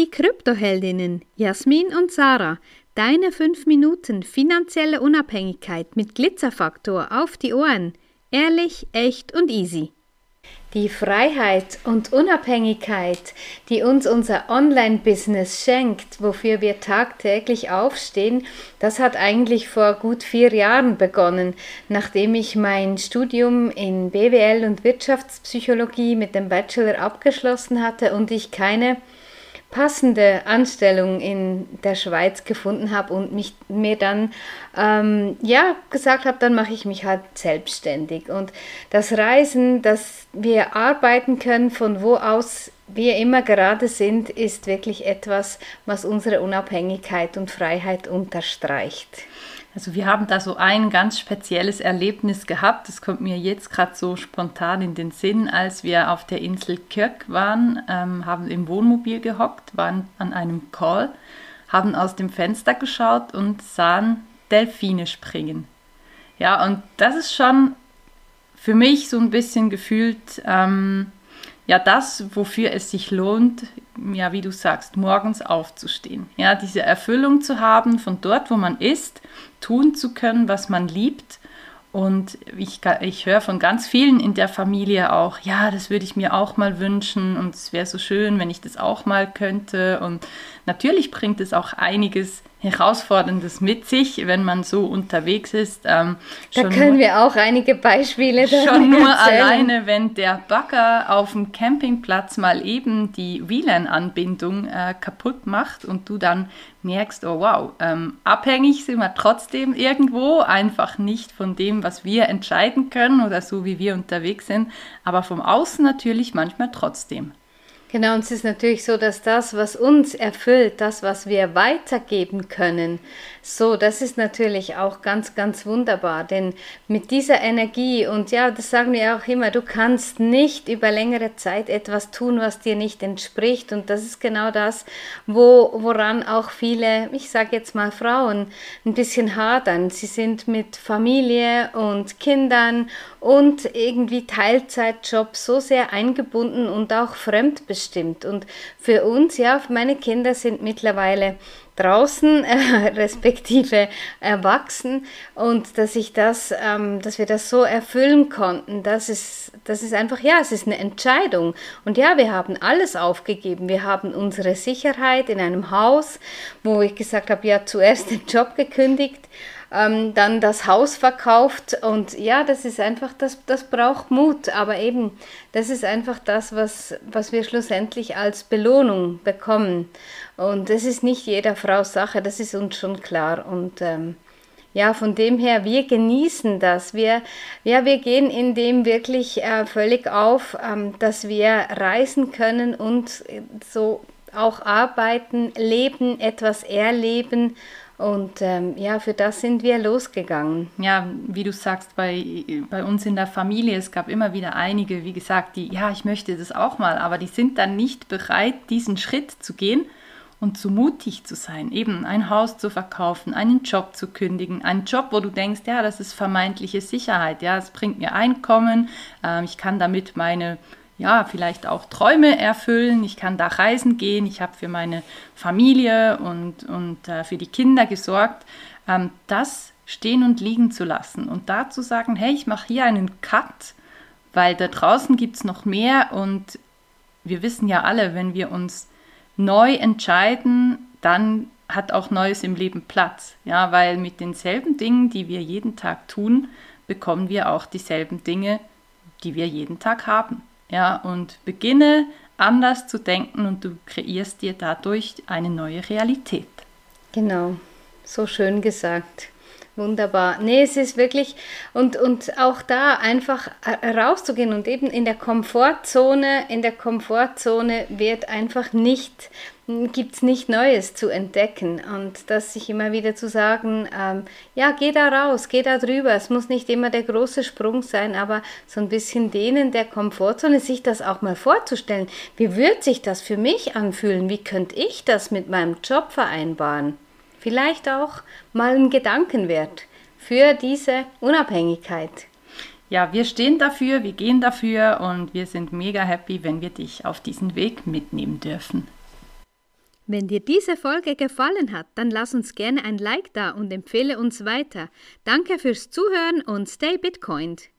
die Kryptoheldinnen Jasmin und Sarah. Deine 5 Minuten finanzielle Unabhängigkeit mit Glitzerfaktor auf die Ohren. Ehrlich, echt und easy. Die Freiheit und Unabhängigkeit, die uns unser Online-Business schenkt, wofür wir tagtäglich aufstehen, das hat eigentlich vor gut vier Jahren begonnen, nachdem ich mein Studium in BWL und Wirtschaftspsychologie mit dem Bachelor abgeschlossen hatte und ich keine passende Anstellung in der Schweiz gefunden habe und mich mir dann ähm, ja gesagt habe, dann mache ich mich halt selbstständig und das Reisen, dass wir arbeiten können von wo aus wir immer gerade sind, ist wirklich etwas, was unsere Unabhängigkeit und Freiheit unterstreicht. Also wir haben da so ein ganz spezielles Erlebnis gehabt. Das kommt mir jetzt gerade so spontan in den Sinn, als wir auf der Insel Kirk waren, ähm, haben im Wohnmobil gehockt, waren an einem Call, haben aus dem Fenster geschaut und sahen Delfine springen. Ja, und das ist schon für mich so ein bisschen gefühlt ähm, ja das, wofür es sich lohnt, ja, wie du sagst, morgens aufzustehen. Ja, diese Erfüllung zu haben von dort, wo man ist, tun zu können, was man liebt. Und ich, ich höre von ganz vielen in der Familie auch, ja, das würde ich mir auch mal wünschen und es wäre so schön, wenn ich das auch mal könnte. Und natürlich bringt es auch einiges Herausforderndes mit sich, wenn man so unterwegs ist. Ähm, da können nur, wir auch einige Beispiele Schon nur erzählen. alleine, wenn der Bagger auf dem Campingplatz mal eben die WLAN-Anbindung äh, kaputt macht und du dann merkst, oh wow, ähm, abhängig sind wir trotzdem irgendwo, einfach nicht von dem, was wir entscheiden können oder so, wie wir unterwegs sind, aber vom Außen natürlich manchmal trotzdem. Genau, und es ist natürlich so, dass das, was uns erfüllt, das, was wir weitergeben können, so, das ist natürlich auch ganz, ganz wunderbar, denn mit dieser Energie, und ja, das sagen wir auch immer, du kannst nicht über längere Zeit etwas tun, was dir nicht entspricht, und das ist genau das, wo, woran auch viele, ich sage jetzt mal Frauen, ein bisschen hadern. Sie sind mit Familie und Kindern und irgendwie Teilzeitjob so sehr eingebunden und auch fremdbestimmt. Und für uns, ja, meine Kinder sind mittlerweile draußen, äh, respektive erwachsen und dass ich das, ähm, dass wir das so erfüllen konnten, das ist, das ist einfach, ja, es ist eine Entscheidung. Und ja, wir haben alles aufgegeben. Wir haben unsere Sicherheit in einem Haus, wo ich gesagt habe, ja, zuerst den Job gekündigt, ähm, dann das Haus verkauft und ja, das ist einfach, das, das braucht Mut, aber eben, das ist einfach das, was, was wir schlussendlich als Belohnung bekommen. Und das ist nicht jeder Frau Sache, das ist uns schon klar. Und ähm, ja, von dem her, wir genießen das. Wir, ja, wir gehen in dem wirklich äh, völlig auf, ähm, dass wir reisen können und so auch arbeiten, leben, etwas erleben und ähm, ja, für das sind wir losgegangen. Ja, wie du sagst, bei, bei uns in der Familie, es gab immer wieder einige, wie gesagt, die, ja, ich möchte das auch mal, aber die sind dann nicht bereit, diesen Schritt zu gehen und zu mutig zu sein, eben ein Haus zu verkaufen, einen Job zu kündigen, einen Job, wo du denkst, ja, das ist vermeintliche Sicherheit, ja, es bringt mir Einkommen, äh, ich kann damit meine ja, vielleicht auch Träume erfüllen. Ich kann da reisen gehen. Ich habe für meine Familie und, und äh, für die Kinder gesorgt. Ähm, das stehen und liegen zu lassen und da zu sagen, hey, ich mache hier einen Cut, weil da draußen gibt es noch mehr und wir wissen ja alle, wenn wir uns neu entscheiden, dann hat auch Neues im Leben Platz. Ja, weil mit denselben Dingen, die wir jeden Tag tun, bekommen wir auch dieselben Dinge, die wir jeden Tag haben. Ja, und beginne anders zu denken und du kreierst dir dadurch eine neue Realität. Genau, so schön gesagt. Wunderbar. Nee, es ist wirklich, und, und auch da einfach rauszugehen und eben in der Komfortzone, in der Komfortzone wird einfach nicht gibt es nicht Neues zu entdecken und das sich immer wieder zu sagen, ähm, ja, geh da raus, geh da drüber. Es muss nicht immer der große Sprung sein, aber so ein bisschen denen der Komfortzone, sich das auch mal vorzustellen. Wie wird sich das für mich anfühlen? Wie könnte ich das mit meinem Job vereinbaren? Vielleicht auch mal ein Gedankenwert für diese Unabhängigkeit. Ja, wir stehen dafür, wir gehen dafür und wir sind mega happy, wenn wir dich auf diesen Weg mitnehmen dürfen. Wenn dir diese Folge gefallen hat, dann lass uns gerne ein Like da und empfehle uns weiter. Danke fürs Zuhören und stay Bitcoined.